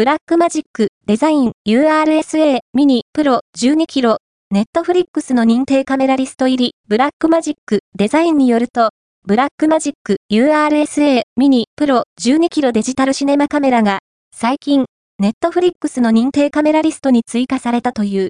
ブラックマジックデザイン URSA ミニプロ12キロネットフリックスの認定カメラリスト入り Blackmagic Designによると、ブラックマジック URSA ミニプロ12キロデジタルシネマカメラが最近ネットフリックスの認定カメラリストに追加されたという。